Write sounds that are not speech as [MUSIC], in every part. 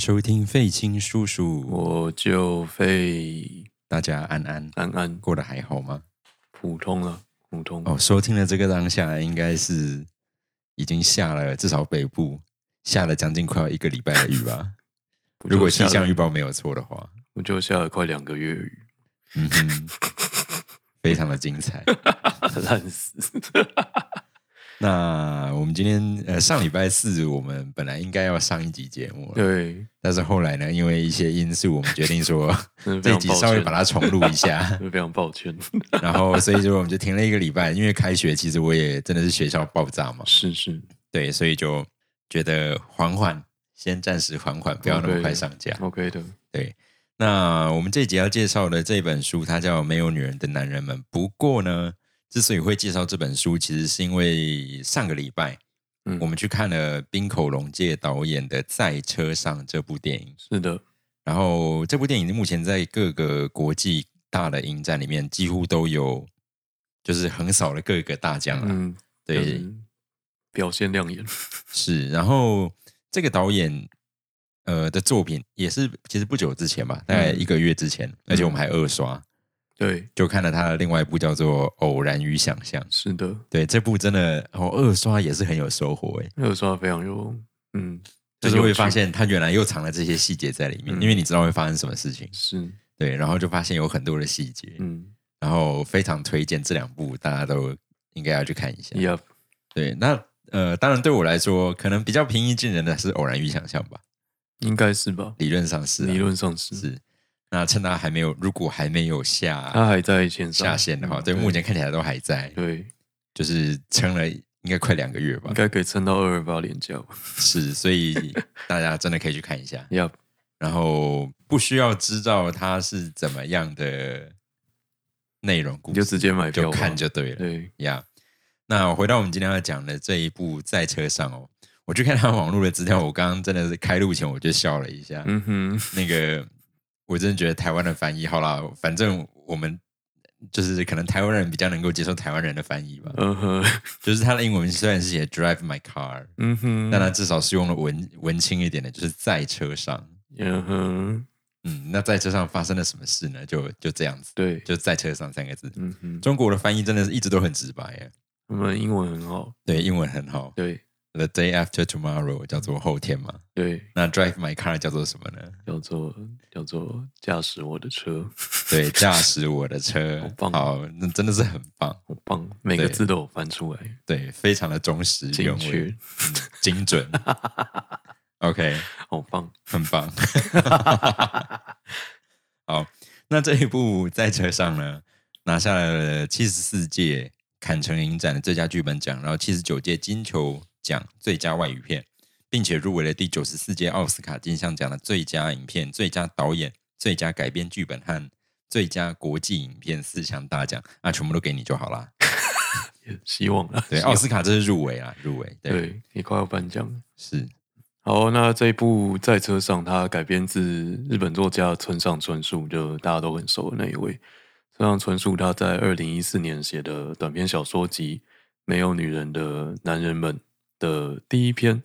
收听费青叔叔，我就费大家安安，安安过得还好吗？普通了，普通哦，收听的这个当下，应该是已经下了至少北部下了将近快要一个礼拜的雨吧。[LAUGHS] 如果气象预报没有错的话，我就下了快两个月雨，嗯哼，[LAUGHS] 非常的精彩。烂死。那我们今天呃上礼拜四我们本来应该要上一集节目了，对，但是后来呢，因为一些因素，我们决定说 [LAUGHS] 这集稍微把它重录一下。[LAUGHS] 非常抱歉。然后所以说我们就停了一个礼拜，因为开学其实我也真的是学校爆炸嘛，是是对，所以就觉得缓缓，先暂时缓缓，不要那么快上架。OK 的，对，那我们这一集要介绍的这本书，它叫《没有女人的男人们》。不过呢，之所以会介绍这本书，其实是因为上个礼拜嗯我们去看了冰口龙介导演的《在车上》这部电影。是的，然后这部电影目前在各个国际大的影展里面几乎都有，就是横扫了各个大奖了。嗯，对，就是表现亮眼，是。然后这个导演呃的作品也是其实不久之前吧，大概嗯一个月之前，而且我们还二刷，对，就看了他的另外一部叫做《偶然与想象》。是的，对，这部真的哦二刷也是很有收获诶，二刷非常有，嗯，就是会发现他原来又藏了这些细节在里面，嗯。因为你知道会发生什么事情。是，对，然后就发现有很多的细节，嗯。然后非常推荐这两部，大家都应该要去看一下。，Yep，对，那呃，当然对我来说，可能比较平易近人的是《偶然与想象》吧，应该是吧？理论上是啊、理论上是，是。那趁它还没有，如果还没有下他还在线上。下线的话，嗯对，目前看起来都还在，对，就是撑了应该快两个月吧。应。该可以撑到二二八连假吧。是，所以大家真的可以去看一下？[LAUGHS] Yep，然后不需要知道它是怎么样的内容故事，你就直接买票就看就对了。对，呀那回到我们今天要讲的这一部《在车上》哦，我去看他网络的资料，我刚刚真的是开录前我就笑了一下。嗯哼，那个我真的觉得台湾的翻译，好啦，反正我们就是可能台湾人比较能够接受台湾人的翻译吧。嗯哼，就是他的英文虽然是写 “drive my car”，嗯哼，但他至少是用了文文青一点的，就是在车上。嗯哼，嗯，那在车上发生了什么事呢？就就这样子，对，就在车上三个字。嗯哼，中国的翻译真的是一直都很直白耶，我们英文很好，对，英文很好。对 The day after tomorrow 叫做后天嘛，对，那 drive my car 叫做什么呢？叫做叫做驾驶我的车，[LAUGHS] 对，驾驶我的车。好。棒。好，那真的是很棒，好棒，每个字都有翻出来，对，非常的忠实原味精确，，嗯精准。[LAUGHS] OK，好棒，很棒。[LAUGHS] 好，那这一部在车上呢，拿下了七十四届坎城影展的最佳剧本奖，然后七十九届金球奖最佳外语片，并且入围了第九十四届奥斯卡金像奖的最佳影片、最佳导演、最佳改编剧本和最佳国际影片四项大奖，那全部都给你就好啦。[LAUGHS] 希望了，对，奥斯卡这是入围啊，入围，对，对，也快要颁奖了。是，好，那这一部在车上，它改编自日本作家村上春树，就大家都很熟的那一位。村上春树他在二零一四年写的短篇小说集《没有女人的男人们》的第一篇《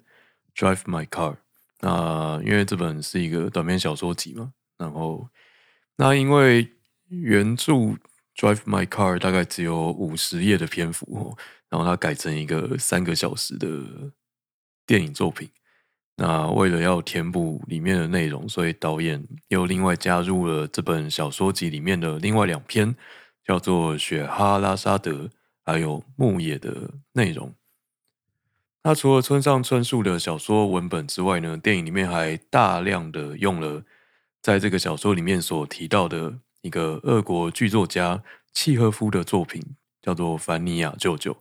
Drive My Car》。那因为这本是一个短篇小说集嘛，然后那因为原著《Drive My Car》大概只有五十页的篇幅，然后它改成一个三个小时的电影作品。那为了要填补里面的内容，所以导演又另外加入了这本小说集里面的另外两篇，叫做《雪哈拉沙德》还有《牧野》的内容。那除了村上春树的小说文本之外呢，电影里面还大量的用了在这个小说里面所提到的一个俄国剧作家契诃夫的作品，叫做《凡尼亚舅舅》。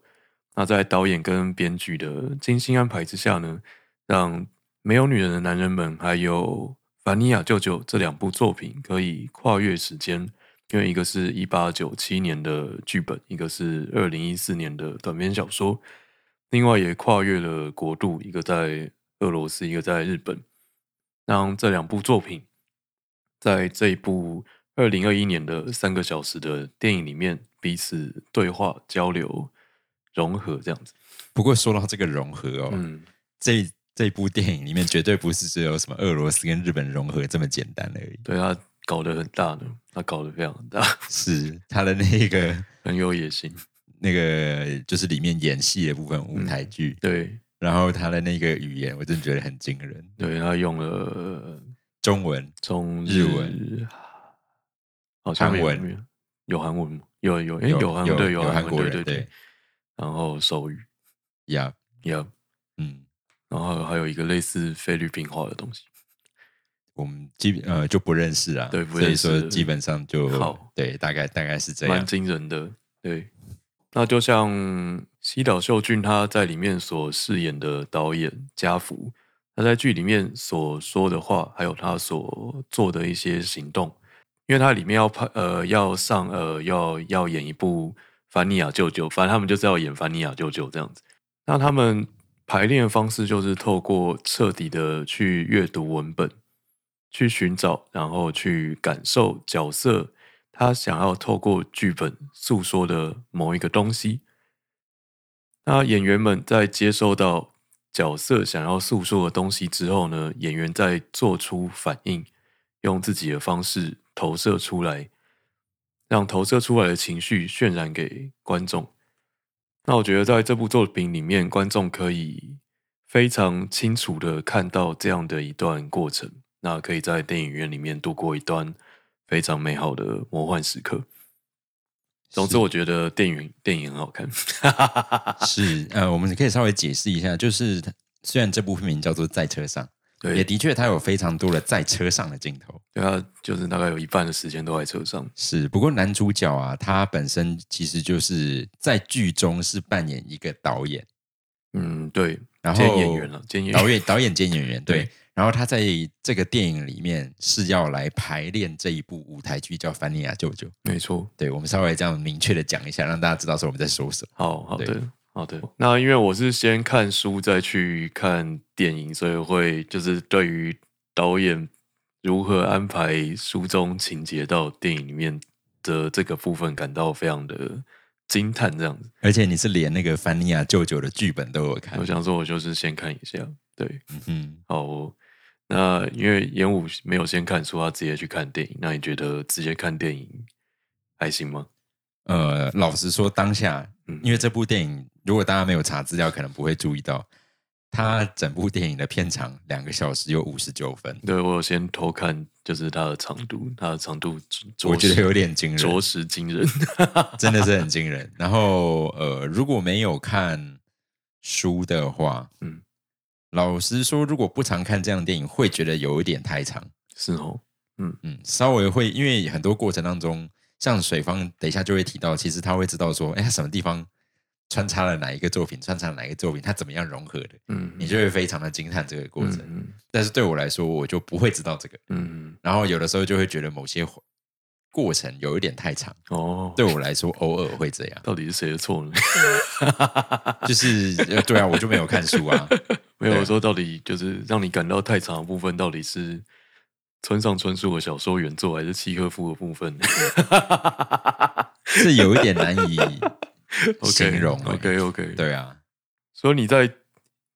那在导演跟编剧的精心安排之下呢，让没有女人的男人们还有凡尼亚舅舅这两部作品可以跨越时间，因为一个是一八九七年的剧本，一个是二零一四年的短篇小说，另外也跨越了国度，一个在俄罗斯，一个在日本，让这两部作品在这一部二零二一年的三个小时的电影里面彼此对话交流。融合这样子，不过说到这个融合哦，嗯，这这部电影里面绝对不是只有什么俄罗斯跟日本融合这么简单而已。对啊搞得很大呢，他搞得非常大，[LAUGHS] 是他的那个很有野心。那个就是里面演戏的部分舞台剧，对。然后他的那个语言，我真的觉得很惊人。对，他用了中文、中日文、好像有韩文。没有。有韩文吗？有有诶有有韩文有韩国人对然后手语。呀，呀，嗯，然后还有一个类似菲律宾话的东西。我们基本呃就不认识啊，对不所以说基本上就好。对，大概大概是这样。蛮。惊人的。对，那就像西岛秀俊他在里面所饰演的导演家福，他在剧里面所说的话，还有他所做的一些行动，因为他里面要拍呃要上呃要要演一部凡尼亚舅舅，反正他们就是要演凡尼亚舅舅这样子。那他们排练的方式就是透过彻底的去阅读文本，去寻找，然后去感受角色他想要透过剧本诉说的某一个东西。那演员们在接收到角色想要诉说的东西之后呢，演员再做出反应，用自己的方式投射出来，让投射出来的情绪渲染给观众。那我觉得在这部作品里面，观众可以非常清楚的看到这样的一段过程，那可以在电影院里面度过一段非常美好的魔幻时刻。总之，我觉得电影电影很好看。[LAUGHS] 是呃，我们可以稍微解释一下，就是虽然这部片名叫做《在车上》，对也的确它有非常多的在车上的镜头。对啊，就是大概有一半的时间都在车上。是，不过男主角啊，他本身其实就是在剧中是扮演一个导演，嗯，对，然后演员了，兼演员导演导演兼演员对对。然后他在这个电影里面是要来排练这一部舞台剧，叫《凡尼亚舅舅》。没错。对，我们稍微这样明确的讲一下，让大家知道说我们在说什么。好好对的，好的。那因为我是先看书再去看电影，所以会就是对于导演如何安排书中情节到电影里面的这个部分感到非常的惊叹。这样子，而且你是连那个凡尼亚舅舅的剧本都有看我，想说，我就是先看一下。对，嗯哼，好哦、那因为演武没有先看书，他直接去看电影。那你觉得直接看电影还行吗？呃，老实说，当下嗯因为这部电影，如果大家没有查资料，可能不会注意到，它整部电影的片长两个小时有五十九分，对我有先偷看，就是它的长度，它的长度着我觉得实有点惊人，着实惊人。真的是很惊人。[LAUGHS] 然后呃，如果没有看书的话，嗯，老实说，如果不常看这样的电影，会觉得有一点太长。是哦，嗯。嗯，稍微会，因为很多过程当中，像水方等一下就会提到，其实他会知道说，哎，他什么地方穿插了哪一个作品，穿插了哪一个作品，他怎么样融合的，嗯，你就会非常的惊叹这个过程。嗯。但是对我来说，我就不会知道这个，嗯嗯，然后有的时候就会觉得某些过程有一点太长，哦，对我来说偶尔会这样。到底是谁的错呢？[LAUGHS] 就是呃对啊，我就没有看书啊。[LAUGHS] 没有说到底就是让你感到太长的部分，到底是村上春树的小说原作，还是契诃夫的部分 [LAUGHS] 是有一点难以形容、欸。OK OK，，对啊，所以你在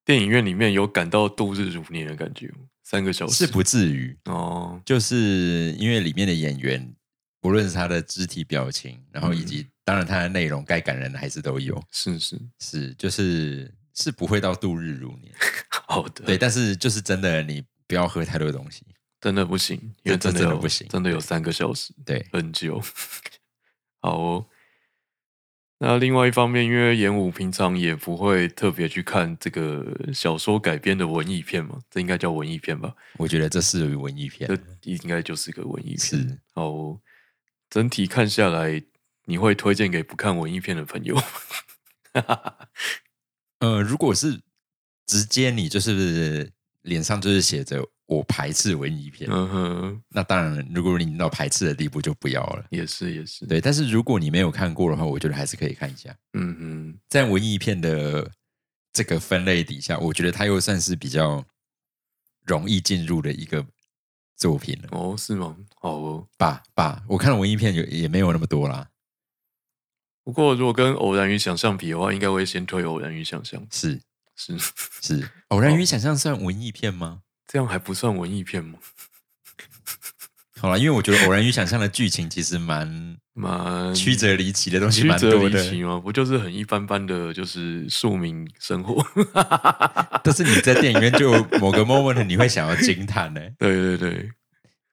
电影院里面有感到度日如年的感觉吗？三个小时是不至于，哦，就是因为里面的演员，不论是他的肢体表情，然后以及、当然他的内容，该感人的还是都有，是是，是就是是不会到度日如年。[LAUGHS] 好的，对，但是就是真的，你不要喝太多东西。真的不行，因为真的不行真的有三个小时，对，很久。[LAUGHS] 好哦。那另外一方面，因为演武平常也不会特别去看这个小说改编的文艺片嘛，这应该叫文艺片吧？我觉得这是于文艺片这，应该就是个文艺片。是好哦，整体看下来，你会推荐给不看文艺片的朋友吗？[LAUGHS] 呃，如果是直接你就是脸上就是写着我排斥文艺片，嗯哼，那当然，如果你到排斥的地步就不要了。也是也是，，对，但是如果你没有看过的话，我觉得还是可以看一下。嗯哼，在文艺片的这个分类底下，我觉得它又算是比较容易进入的一个作品了。哦，是吗？好哦。吧吧，我看的文艺片也也没有那么多啦。不过如果跟《偶然与想象》比的话，应该会先推《偶然与想象》。是是是 [LAUGHS] 偶然与想象算文艺片吗？这样还不算文艺片吗？好了，因为我觉得偶然与想象的剧情其实蛮蛮曲折离奇的东西曲折蛮多的，离奇吗？不就是很一般般的，就是庶民生活？[LAUGHS] 但是你在电影院就某个 moment 你会想要惊叹呢，[LAUGHS] 对对对。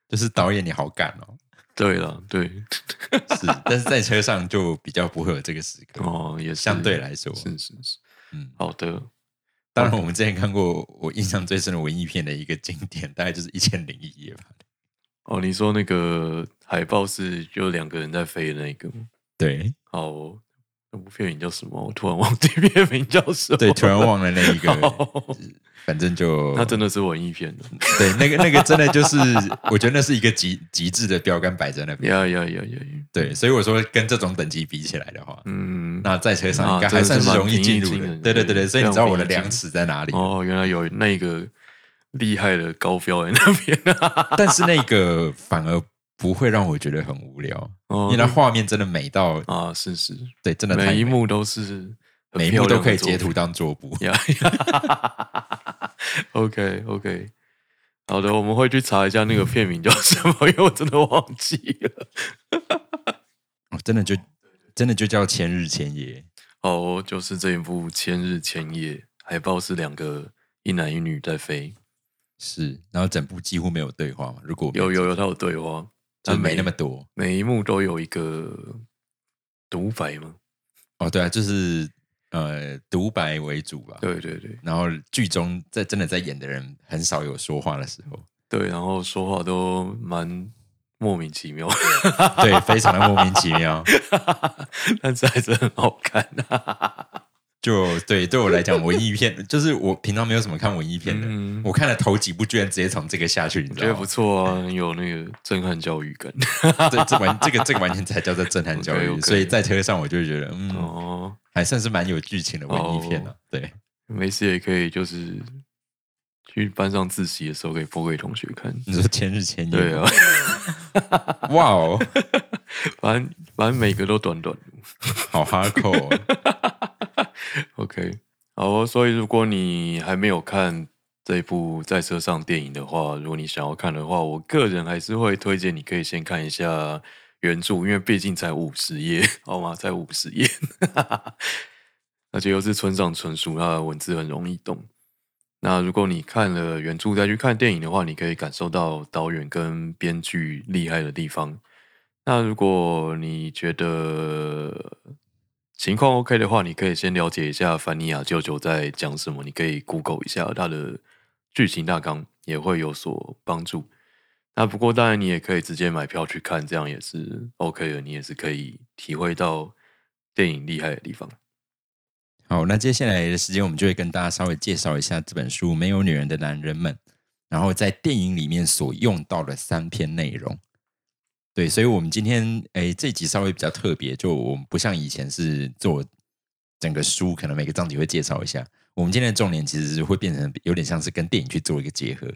就是导演你好敢哦，对了，对。是，但是在车上就比较不会有这个时刻，哦，也是。相对来说，是是是，嗯，好的，当然我们之前看过我印象最深的文艺片的一个经典，大概就是《一千零一夜》吧，哦，你说那个海报是就两个人在飞的那个吗？对哦，那部片名叫什么？我突然忘记 [LAUGHS] 片名叫什么。对，突然忘了那一个，哦反正就那真的是文艺片的。[LAUGHS] 对，那个那个真的就是，我觉得那是一个极极致的标杆摆在那边。呀呀呀呀呀！对，所以我说跟这种等级比起来的话，嗯，那在车上啊应该还算是容易进入的。对对对对，所以你知道我的量尺在哪里？哦，原来有那个厉害的高标在 [LAUGHS] 那边啊！但是那个反而不会让我觉得很无聊，哦因为它画面真的美到，啊，是是，对，真的每一幕都是每一幕都可以截图当桌布。[LAUGHS] [LAUGHS] OK OK，好的，我们会去查一下那个片名叫什么，因为我真的忘记了。哦真的就真的就叫千日千夜。哦，就是这一部《千日千夜》，海报是两个一男一女在飞，是，然后整部几乎没有对话嘛。如果有有有，记错它有对话，就是没那么多。每一幕都有一个独白嘛。哦，对啊，就是呃独白为主吧。对对对然后剧中在真的在演的人很少有说话的时候，对，然后说话都蛮莫名其妙，对，非常的莫名其妙。[LAUGHS] 但是还是很好看、就对对我来讲，文艺片 [LAUGHS] 就是我平常没有什么看文艺片的，嗯我看了头几部，居然直接从这个下去，你知道吗觉得不？错啊，很有那个震撼教育感。[LAUGHS] 这这完这个这个完全才叫做震撼教育 [LAUGHS] 所以在车上我就觉得，嗯，哦，还算是蛮有剧情的文艺片了、哦对，没事也可以，就是去班上自习的时候可以播给同学看。你说千日千夜，对啊，，哇哦，反正反正每个都短短。好 hardcore，哦 [LAUGHS] OK，好，所以如果你还没有看这部在车上电影的话，如果你想要看的话，我个人还是会推荐你可以先看一下原著，因为毕竟才五十页，好吗？才五十页，[LAUGHS] 而且又是村上春树，他的文字很容易懂。那如果你看了原著再去看电影的话，你可以感受到导演跟编剧厉害的地方。那如果你觉得情况 OK 的话，你可以先了解一下凡尼亚舅舅在讲什么，你可以 Google 一下他的剧情大纲，也会有所帮助。那不过当然你也可以直接买票去看，这样也是 OK 的，你也是可以体会到电影厉害的地方。好，那接下来的时间我们就会跟大家稍微介绍一下这本书《没有女人的男人们》，然后在电影里面所用到的三篇内容。对，所以我们今天诶这集稍微比较特别，就我们不像以前是做整个书，可能每个章节会介绍一下。我们今天的重点其实是会变成有点像是跟电影去做一个结合，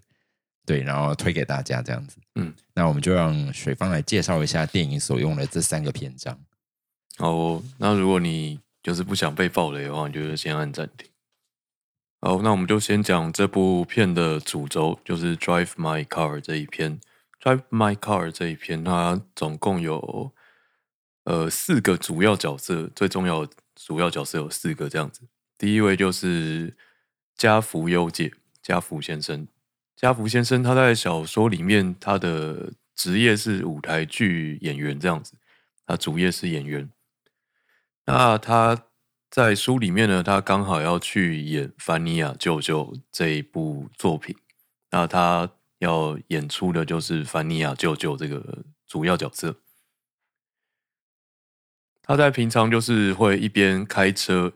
对，然后推给大家这样子。嗯，那我们就让水方来介绍一下电影所用的这三个篇章。好哦，那如果你就是不想被暴雷的话，你就先按暂停。好，那我们就先讲这部片的主轴，就是 Drive My Car 这一篇。Drive My Car 这一篇，它总共有呃四个主要角色，最重要的主要角色有四个这样子。第一位就是加福优介，加福先生。加福先生他在小说里面，他的职业是舞台剧演员这样子，他主业是演员。那他在书里面呢，他刚好要去演凡尼亚舅舅这一部作品，那他要演出的就是凡尼亚舅舅这个主要角色。他在平常就是会一边开车，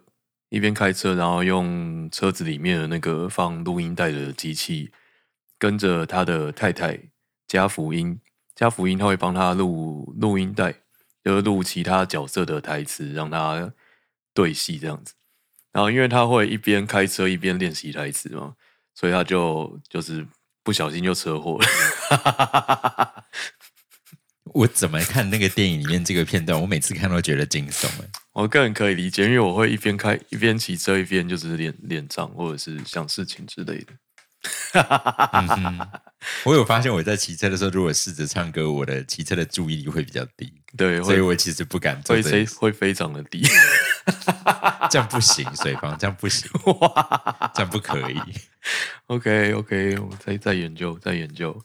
一边开车，然后用车子里面的那个放录音带的机器，跟着他的太太加福音，加福音他会帮他录录音带，就是录其他角色的台词，让他对戏这样子。然后因为他会一边开车一边练习台词嘛，所以他就就是不小心就车祸了。[LAUGHS] 我怎么看那个电影里面这个片段，我每次看都觉得惊悚哎。我个人可以理解，因为我会一边开一边骑车，一边就是练练账或者是想事情之类的。嗯我有发现我在骑车的时候，如果试着唱歌，我的骑车的注意力会比较低，对，所以我其实不敢做会非常的低。[LAUGHS] 这样不行，水房这样不行，这样不可以。OK OK，我再再研究再研究。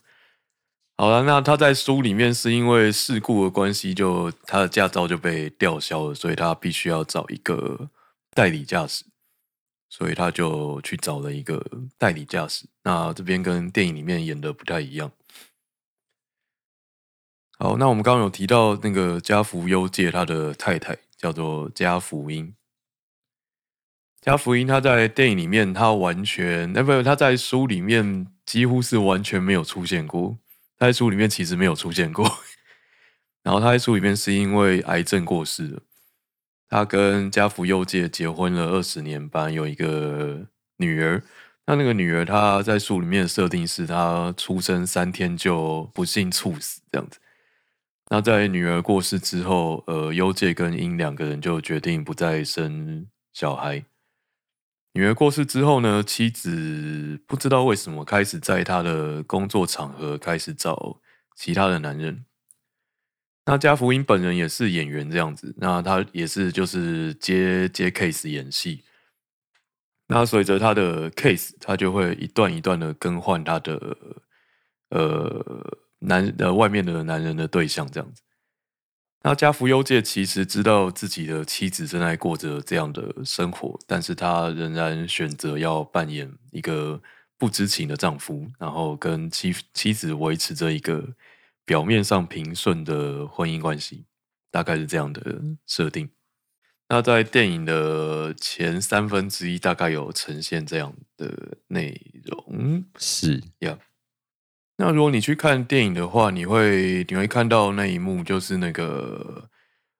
好了，那他在书里面是因为事故的关系，就他的驾照就被吊销了，所以他必须要找一个代理驾驶，所以他就去找了一个代理驾驶。那这边跟电影里面演的不太一样。好，那我们刚刚有提到那个加福优介他的太太叫做加福英，加福音他在电影里面，他完全，那，不，他在书里面几乎是完全没有出现过。他在书里面其实没有出现过，[LAUGHS] 然后他在书里面是因为癌症过世了。他跟家福佑介结婚了二十年半，有一个女儿。那那个女儿，她在书里面的设定是她出生三天就不幸猝死这样子。那在女儿过世之后，呃，优介跟英两个人就决定不再生小孩。女儿过世之后呢，妻子不知道为什么开始在她的工作场合开始找其他的男人。那加福英本人也是演员这样子，那他也是就是接接 case 演戏。那随着他的 case，他就会一段一段的更换他的呃男呃外面的男人的对象这样子。那加福优介其实知道自己的妻子正在过着这样的生活，但是他仍然选择要扮演一个不知情的丈夫，然后跟妻妻子维持着一个表面上平顺的婚姻关系，大概是这样的设定。那在电影的前三分之一，大概有呈现这样的内容。是呀。那如果你去看电影的话，你会你会看到那一幕，就是那个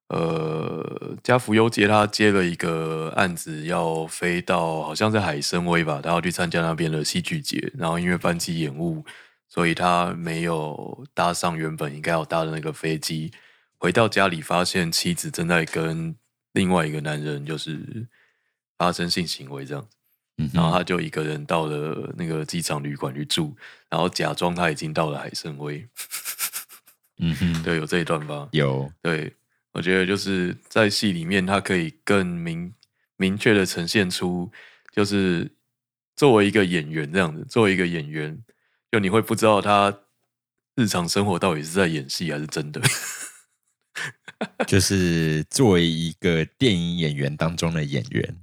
呃，加福优介他接了一个案子，要飞到好像是海参崴吧，他要去参加那边的戏剧节，然后因为班机延误，所以他没有搭上原本应该要搭的那个飞机。回到家里，发现妻子正在跟另外一个男人就是发生性行为，这样子。嗯然后，他就一个人到了那个机场旅馆去住，然后假装他已经到了海参崴。嗯哼，[LAUGHS] 对，有这一段吧？有，对，我觉得就是在戏里面，他可以更明明确的呈现出，就是作为一个演员这样子，作为一个演员，就你会不知道他日常生活到底是在演戏还是真的。就是作为一个电影演员当中的演员，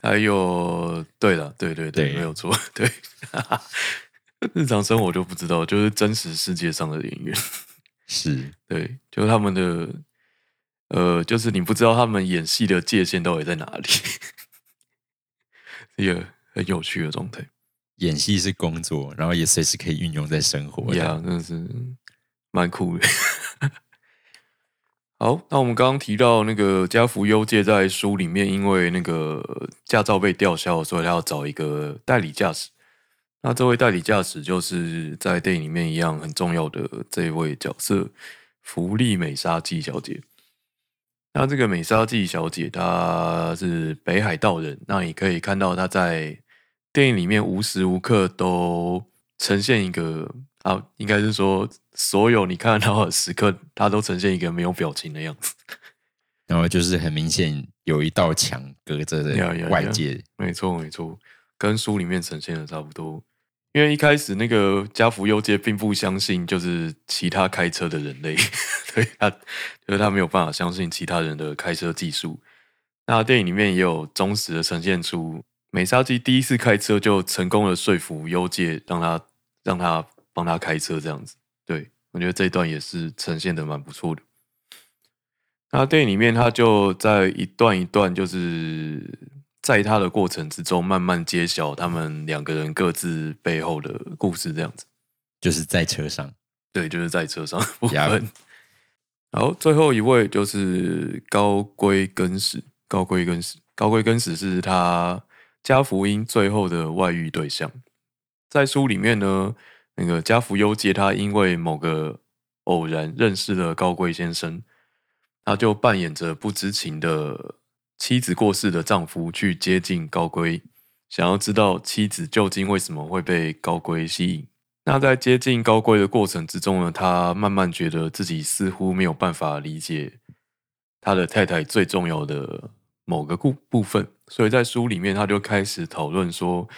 还有，对了，对对对，对没有错，[LAUGHS] 对。日常生活就不知道，就是真实世界上的演员。[LAUGHS] 是对，就是他们的，呃，就是你不知道他们演戏的界限到底在哪里，[LAUGHS] 一个很有趣的状态。演戏是工作，然后也随时可以运用在生活呀、上。真的是蛮酷的。好，那我们刚刚提到那个家福优介在书里面，因为那个驾照被吊销，所以他要找一个代理驾驶。那这位代理驾驶就是在电影里面一样很重要的这位角色——福利美沙纪小姐。那这个美沙纪小姐她是北海道人，那你可以看到她在电影里面无时无刻都呈现一个啊，应该是说所有你看到的时刻，他都呈现一个没有表情的样子。然后就是很明显有一道墙隔着外界，没错，没错，跟书里面呈现的差不多。因为一开始那个家福优介并不相信，就是其他开车的人类，[LAUGHS] 对他，就是他没有办法相信其他人的开车技术。那电影里面也有忠实的呈现出，美沙基第一次开车就成功的说服优介，让他让他帮他开车这样子。对我觉得这一段也是呈现的蛮不错的。那电影里面，他就在一段一段，就是在他的过程之中，慢慢揭晓他们两个人各自背后的故事，这样子。就是在车上。对，就是在车上的部呀分。好，最后一位就是高龟根史。高龟根史，高龟根史是他加福音最后的外遇对象。在书里面呢，那个加福优介他因为某个偶然认识了高贵先生，他就扮演着不知情的妻子过世的丈夫，去接近高龟，想要知道妻子究竟为什么会被高龟吸引。那在接近高龟的过程之中呢，他慢慢觉得自己似乎没有办法理解他的太太最重要的某个部部分，所以在书里面他就开始讨论说，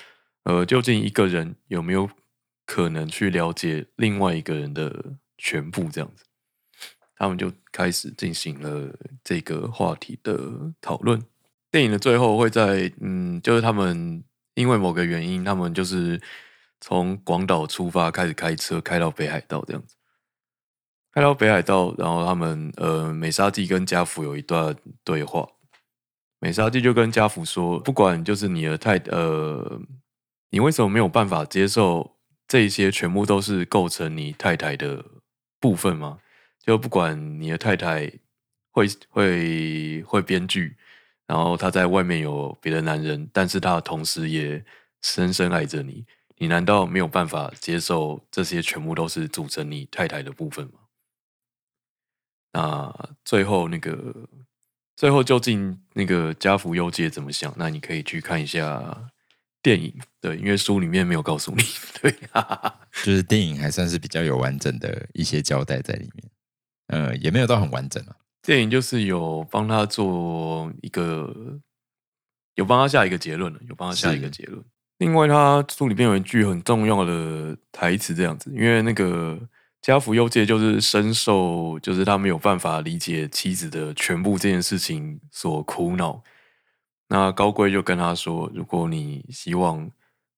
呃，究竟一个人有没有可能去了解另外一个人的全部这样子？他们就开始进行了这个话题的讨论。电影的最后会在，嗯，就是他们因为某个原因，他们就是从广岛出发，开始开车开到北海道这样子。开到北海道，然后他们呃，美沙纪跟家福有一段对话。美沙纪就跟家福说：“不管就是你的太呃，你为什么没有办法接受这些全部都是构成你太太的部分吗？”就不管你的太太会会会编剧，然后她在外面有别的男人，但是她同时也深深爱着你，你难道没有办法接受这些全部都是组成你太太的部分吗？那最后那个最后究竟那个家福优介怎么想？那你可以去看一下电影，对，因为书里面没有告诉你，对，[LAUGHS] 就是电影还算是比较有完整的一些交代在里面。呃，也没有到很完整啊。电影就是有帮他做一个，有帮他下一个结论了，有帮他下一个结论。另外，他书里面有一句很重要的台词，这样子，因为那个家福优介就是深受，就是他没有办法理解妻子的全部这件事情所苦恼。那高贵就跟他说：“如果你希望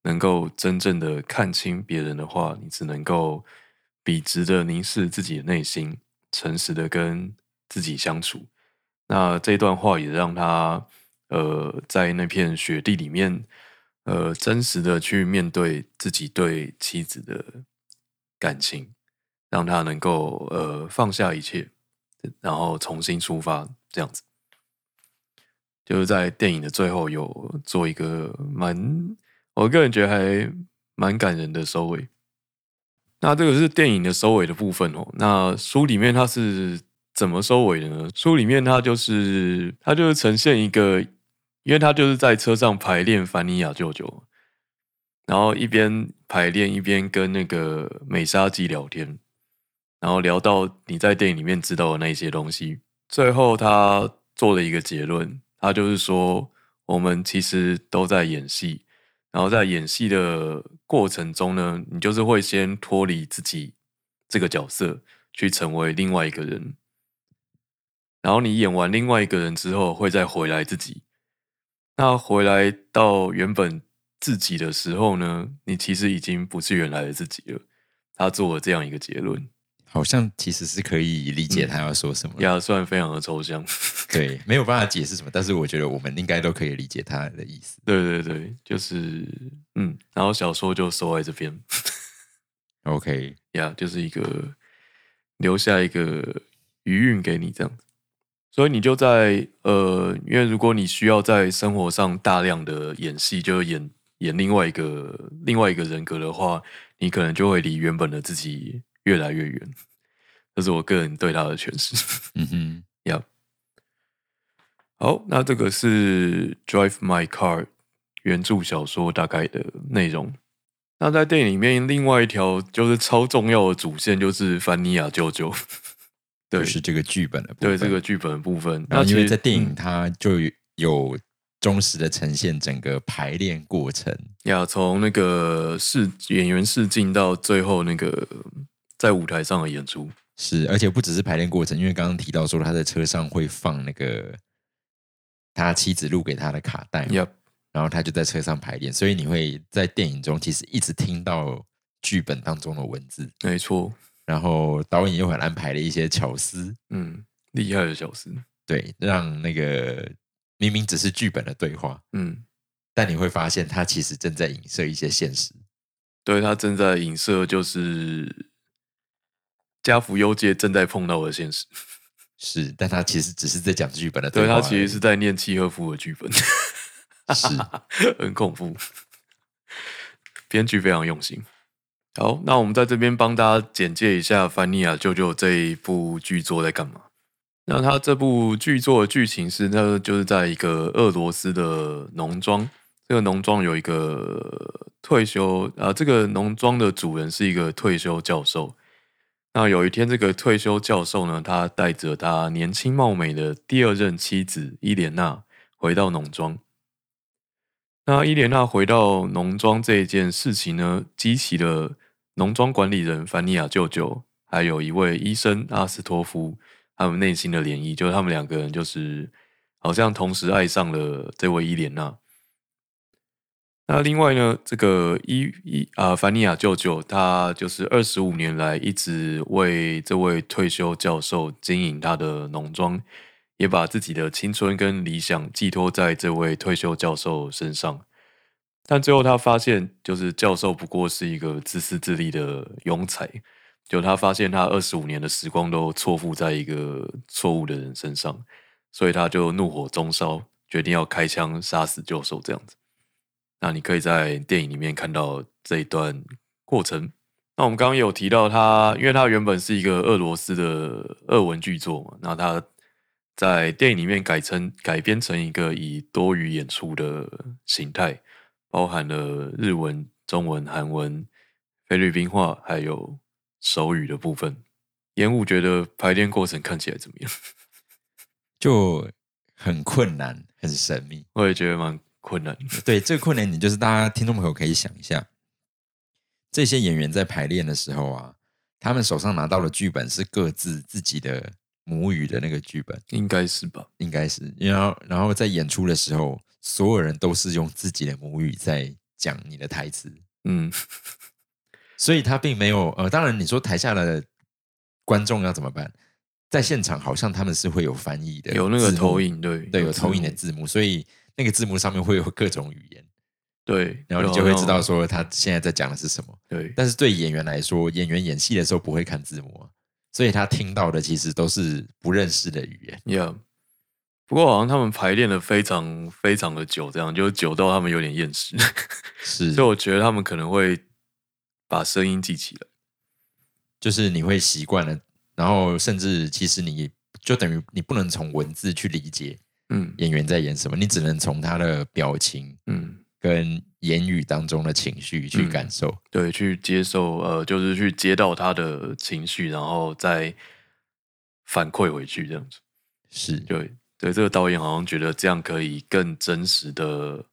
能够真正的看清别人的话，你只能够笔直的凝视自己的内心。”诚实的跟自己相处，那这段话也让他呃在那片雪地里面，呃真实的去面对自己对妻子的感情，让他能够呃放下一切，然后重新出发，这样子，就是在电影的最后有做一个蛮，我个人觉得还蛮感人的收尾。那这个是电影的收尾的部分哦。那书里面它是怎么收尾的呢？书里面它就是它就是呈现一个，因为他就是在车上排练《凡尼亚舅舅》，然后一边排练一边跟那个美沙纪聊天，然后聊到你在电影里面知道的那些东西，最后他做了一个结论，他就是说我们其实都在演戏。然后在演戏的过程中呢，你就是会先脱离自己这个角色，去成为另外一个人。然后你演完另外一个人之后，会再回来自己。那回来到原本自己的时候呢，你其实已经不是原来的自己了。他做了这样一个结论。好像其实是可以理解他要说什么，呀，虽然非常的抽象，[LAUGHS] 对，没有办法解释什么，但是我觉得我们应该都可以理解他的意思。对对对，就是嗯，然后小说就收在这边，OK，呀，[LAUGHS] 就是一个留下一个余韵给你这样子，所以你就在呃，因为如果你需要在生活上大量的演戏，就演演另外一个另外一个人格的话，你可能就会离原本的自己。越来越远，这是我个人对他的诠释。嗯哼，[LAUGHS] 要好，那这个是《Drive My Car》原著小说大概的内容。那在电影里面，另外一条就是超重要的主线，就是凡尼亚舅舅。对，是这个剧本的部分，对这个剧本的部分。那因为在电影，它就有忠实的呈现整个排练过程，要从那个试演员试镜到最后那个。在舞台上的演出。是，而且不只是排练过程，因为刚刚提到说他在车上会放那个他妻子录给他的卡带，然后他就在车上排练，所以你会在电影中其实一直听到剧本当中的文字，没错。然后导演又很安排了一些巧思，嗯，厉害的巧思，对，让那个明明只是剧本的对话，嗯，但你会发现他其实正在影射一些现实，对他正在影射就是。家福优介正在碰到的现实 [LAUGHS] 是，但他其实只是在讲剧本的，对他其实是在念契诃夫的剧本，[LAUGHS] 是很恐怖。编剧非常用心。好，那我们在这边帮大家简介一下《凡尼亚舅舅》这一部剧作在干嘛。那他这部剧作的剧情是，那就是在一个俄罗斯的农庄，这个农庄有一个退休啊，这个农庄的主人是一个退休教授。那有一天，这个退休教授呢，他带着他年轻貌美的第二任妻子伊莲娜回到农庄。那伊莲娜回到农庄这一件事情呢，激起了农庄管理人凡尼亚舅舅，还有一位医生阿斯托夫。他们内心的涟漪，就是他们两个人就是好像同时爱上了这位伊莲娜。那另外呢，这个伊伊啊，凡尼亚舅舅，他就是二十五年来一直为这位退休教授经营他的农庄，也把自己的青春跟理想寄托在这位退休教授身上。但最后他发现，就是教授不过是一个自私自利的庸才。就他发现他二十五年的时光都错付在一个错误的人身上，所以他就怒火中烧，决定要开枪杀死教授。这样子，那你可以在电影里面看到这一段过程。那我们刚刚有提到它，因为它原本是一个俄罗斯的俄文剧作嘛，那它在电影里面改成改编成一个以多语演出的形态，包含了日文、中文、韩文、菲律宾话，还有。手语的部分，烟雾觉得排练过程看起来怎么样？[LAUGHS] 就很困难，很神秘。我也觉得蛮困难。[LAUGHS] 对，这个困难点就是大家听众朋友可以想一下，这些演员在排练的时候啊，他们手上拿到的剧本是各自自己的母语的那个剧本，应该是吧？应该是。然后，然后在演出的时候，所有人都是用自己的母语在讲你的台词。嗯。[LAUGHS] 所以他并没有呃，当然你说台下的观众要怎么办？在现场好像他们是会有翻译的，有那个投影，对对，有投影的字幕，所以那个字幕上面会有各种语言，对，然后你就会知道说他现在在讲的是什么。对，但是对演员来说，演员演戏的时候不会看字幕，所以他听到的其实都是不认识的语言。Yeah，不过好像他们排练的非常非常的久，这样就久到他们有点厌世。[LAUGHS] 是，所以我觉得他们可能会。把声音记起来，就是你会习惯了，然后甚至其实你就等于你不能从文字去理解，嗯，演员在演什么，你只能从他的表情，嗯，跟言语当中的情绪去感受，对，去接受，呃，就是去接到他的情绪，然后再反馈回去，这样子，是。对，对，这个导演好像觉得这样可以更真实的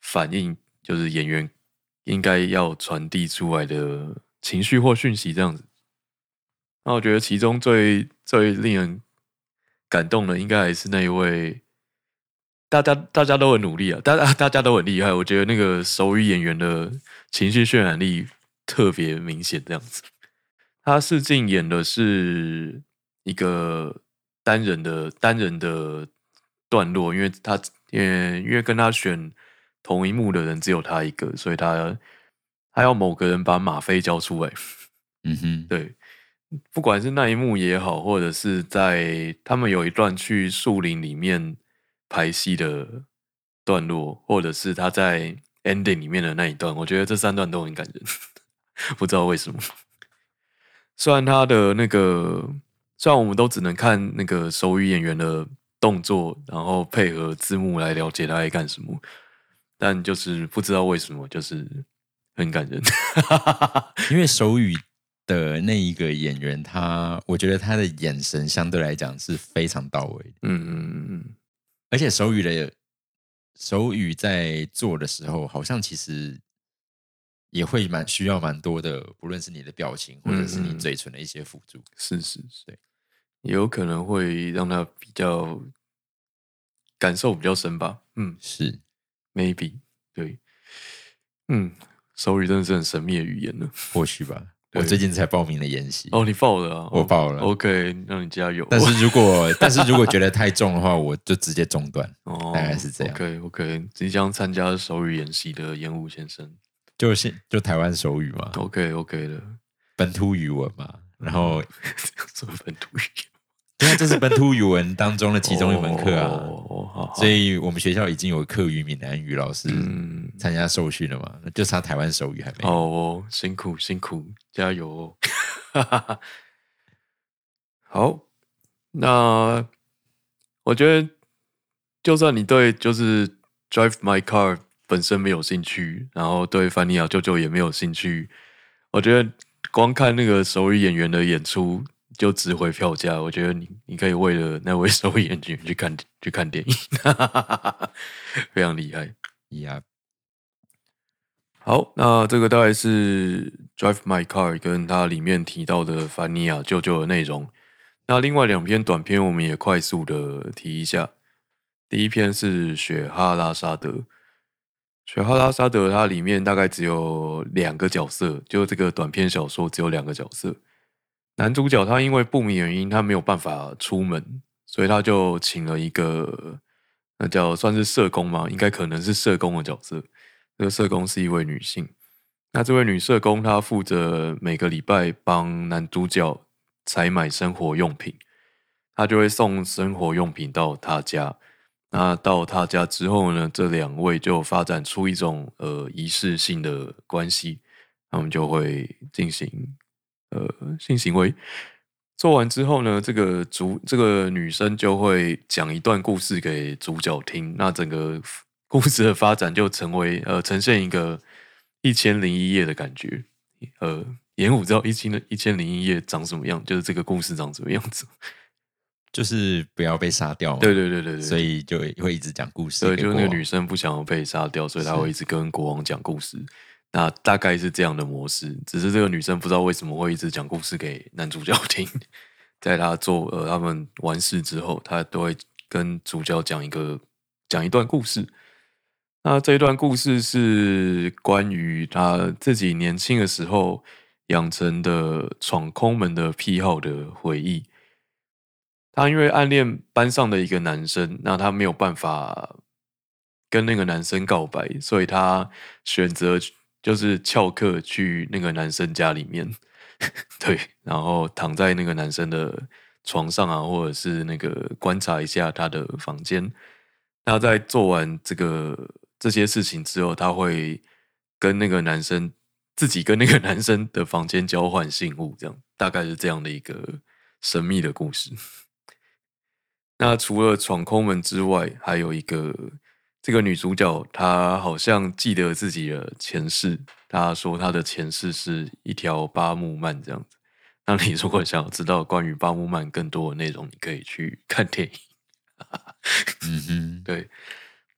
反映，就是演员。应该要传递出来的情绪或讯息，这样子。那我觉得其中最最令人感动的，应该还是那一位，大家大家都很努力啊，大家 [LAUGHS] 大家都很厉害。我觉得那个手语演员的情绪渲染力特别明显，这样子。他试镜演的是一个单人的单人的段落，因为他因为因为跟他选。同一幕的人只有他一个，所以他他要某个人把吗啡交出来。嗯哼，对，不管是那一幕也好，或者是在他们有一段去树林里面拍戏的段落，或者是他在 ending 里面的那一段，我觉得这三段都很感人。[LAUGHS] 不知道为什么，虽然他的那个，虽然我们都只能看那个手语演员的动作，然后配合字幕来了解他在干什么。但就是不知道为什么，就是很感人，[LAUGHS] 因为手语的那一个演员，他我觉得他的眼神相对来讲是非常到位的，嗯嗯嗯嗯，而且手语的手语在做的时候，好像其实也会蛮需要蛮多的，不论是你的表情或者是你嘴唇的一些辅助，是是是，对，有可能会让他比较感受比较深吧，嗯，是。maybe 对，嗯，手语真的是很神秘的语言呢，或许吧。我最近才报名了研习哦，你报了啊？我报了，OK，那你加油。但是 [LAUGHS] 如果但是如果觉得太重的话，我就直接中断。哦，大概是这样。OK，OK，即将参加手语演习的烟雾先生，就是就台湾手语嘛。OK，OK 的本土语文嘛，然后什么本土语？因为这是本土语文当中的其中一门课啊，所以我们学校已经有课余闽南语老师参加受训了嘛，就差台湾手语还没。哦，辛苦辛苦，加油！[LAUGHS] 好，那我觉得，就算你对就是 Drive My Car 本身没有兴趣，然后对凡尼亚舅舅也没有兴趣，我觉得光看那个手语演员的演出就值回票价。我觉得你你可以为了那位手语演员去看去看电影，[LAUGHS] 非常厉害。呀，好，那这个大概是 Drive My Car 跟它里面提到的凡尼亚舅舅的内容。那另外两篇短片我们也快速的提一下。第一篇是雪哈拉沙德，雪哈拉沙德它里面大概只有两个角色，就这个短篇小说只有两个角色。男主角他因为不明原因他没有办法出门，所以他就请了一个。那叫算是社工吗？应该可能是社工的角色。这个社工是一位女性。那这位女社工她负责每个礼拜帮男主角采买生活用品，她就会送生活用品到他家。那到他家之后呢，这两位就发展出一种呃仪式性的关系，他们就会进行呃性行为。做完之后呢，这个主这个女生就会讲一段故事给主角听，那整个故事的发展就成为呃呈现一个一千零一夜的感觉。呃，演武知道一千的一千零一夜长什么样，就是这个故事长什么样子，[LAUGHS] 就是不要被杀掉。对对对对对，所以就会一直讲故事。对，就是那个女生不想要被杀掉，所以她会一直跟国王讲故事。那大概是这样的模式，只是这个女生不知道为什么会一直讲故事给男主角听。[LAUGHS] 在她做呃他们完事之后，她都会跟主角讲一个讲一段故事。那这一段故事是关于他自己年轻的时候养成的闯空门的癖好的回忆。他因为暗恋班上的一个男生，那他没有办法跟那个男生告白，所以他选择。就是翘课去那个男生家里面，[LAUGHS] 对，然后躺在那个男生的床上啊，或者是那个观察一下他的房间。那在做完这个这些事情之后，他会跟那个男生自己跟那个男生的房间交换信物，这样大概是这样的一个神秘的故事。那除了闯空门之外，还有一个。这个女主角她好像记得自己的前世，她说她的前世是一条巴木曼这样子。那你如果想要知道关于巴木曼更多的内容，你可以去看电影。嗯哼，对。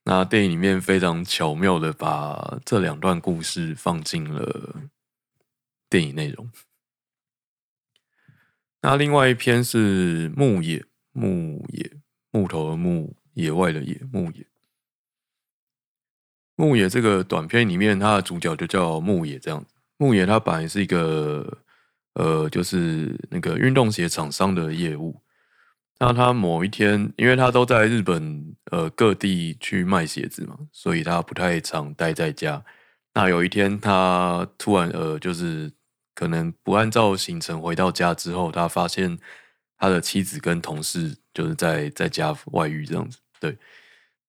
那电影里面非常巧妙的把这两段故事放进了电影内容。那另外一篇是牧野，牧野，木头的木，野外的野，牧野。牧野这个短片里面，它的主角就叫牧野这样。牧野他本来是一个呃，就是那个运动鞋厂商的业务。那他某一天，因为他都在日本呃各地去卖鞋子嘛，所以他不太常待在家。那有一天，他突然呃，就是可能不按照行程回到家之后，他发现他的妻子跟同事就是在在家外遇这样子，对。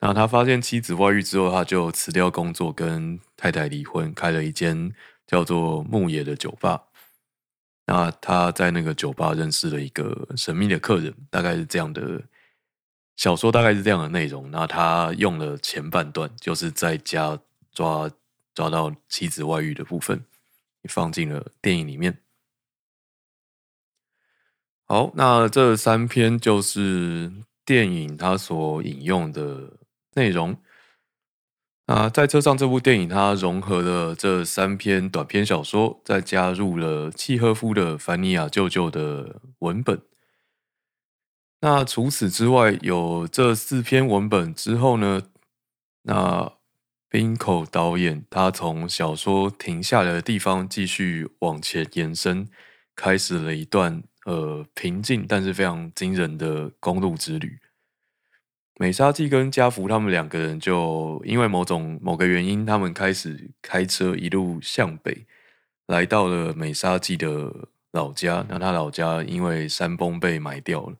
那他发现妻子外遇之后，他就辞掉工作，跟太太离婚，开了一间叫做牧野的酒吧。那他在那个酒吧认识了一个神秘的客人，大概是这样的小说，大概是这样的内容。那他用了前半段，就是在家抓抓到妻子外遇的部分，放进了电影里面。好，那这三篇就是电影他所引用的。内容啊，在车上这部电影，它融合了这三篇短篇小说，再加入了契诃夫的《凡尼亚舅舅》的文本。那除此之外，有这四篇文本之后呢？那冰口导演他从小说停下来的地方继续往前延伸，开始了一段呃平静但是非常惊人的公路之旅。美沙纪跟加福他们两个人就因为某种某个原因，他们开始开车一路向北，来到了美沙纪的老家。那他老家因为山崩被埋掉了，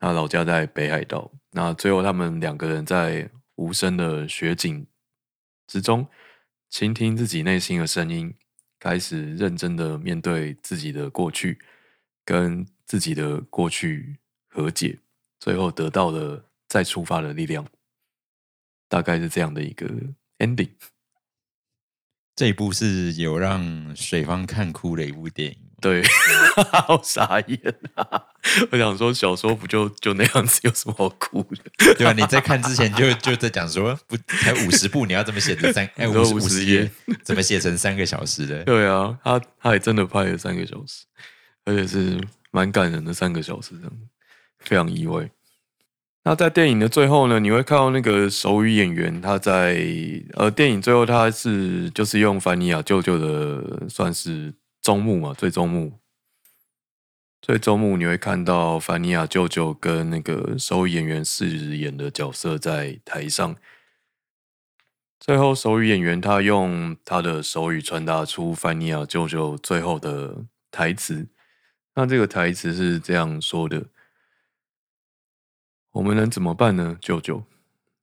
他老家在北海道。那最后他们两个人在无声的雪景之中，倾听自己内心的声音，开始认真的面对自己的过去，跟自己的过去。和解，最后得到了再出发的力量，大概是这样的一个 ending。这一部是有让水方看哭的一部电影。对，[LAUGHS] 好傻眼啊！我想说，小说不就就那样子，有什么好哭的？[LAUGHS] 对吧？你在看之前就就在讲说，不才五十部，你要怎么写成三哎五十50页页，怎么写成三个小时的？[LAUGHS] 对啊，他他还真的拍了三个小时，而且是蛮感人的三个小时，这样非常意外。那在电影的最后呢，你会看到那个手语演员，他在呃电影最后他是就是用凡尼亚舅舅的算是终幕嘛，最终幕。最终幕你会看到凡尼亚舅舅跟那个手语演员饰演的角色在台上，最后手语演员他用他的手语传达出凡尼亚舅舅最后的台词。那这个台词是这样说的：“我们能怎么办呢，舅舅？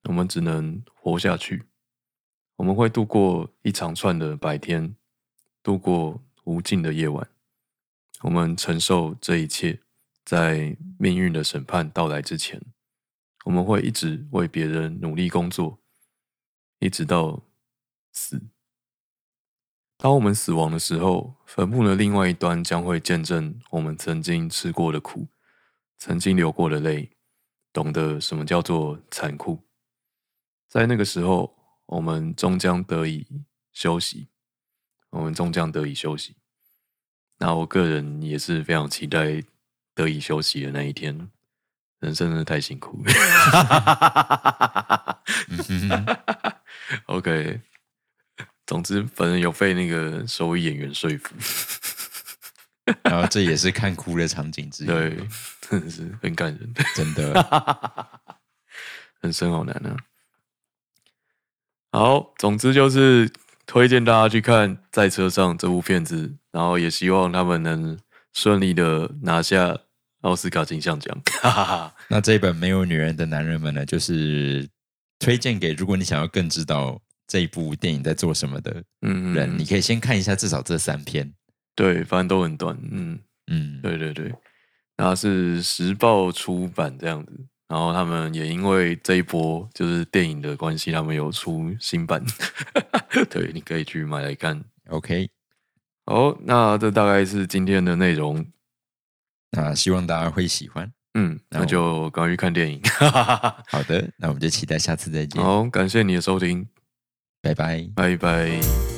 我们只能活下去。我们会度过一长串的白天，度过无尽的夜晚。我们承受这一切，在命运的审判到来之前，我们会一直为别人努力工作，一直到死。当我们死亡的时候，坟墓的另外一端将会见证我们曾经吃过的苦，曾经流过的泪，懂得什么叫做残酷。在那个时候，我们终将得以休息，我们终将得以休息。那我个人也是非常期待得以休息的那一天。人生真的太辛苦了。嗯哼 [LAUGHS] OK，总之，反正有被那个手语演员说服。[LAUGHS] 然后这也是看哭的场景之一。对，真的是很感人，真的。人生好难啊。好，总之就是推荐大家去看《在车上》这部片子，然后也希望他们能顺利的拿下奥斯卡金像奖。[LAUGHS] 那这一本没有女人的男人们呢，就是推荐给如果你想要更知道这一部电影在做什么的嗯，人，你可以先看一下至少这三篇。对，反正都很短。嗯，嗯，对对对，然后是时报出版这样子，然后他们也因为这一波就是电影的关系，他们有出新版，[LAUGHS] 对，你可以去买来看。OK，好，那这大概是今天的内容。那希望大家会喜欢。嗯，那那就赶快去看电影。[LAUGHS] 好的，那我们就期待下次再见，好，感谢你的收听，拜拜。拜拜。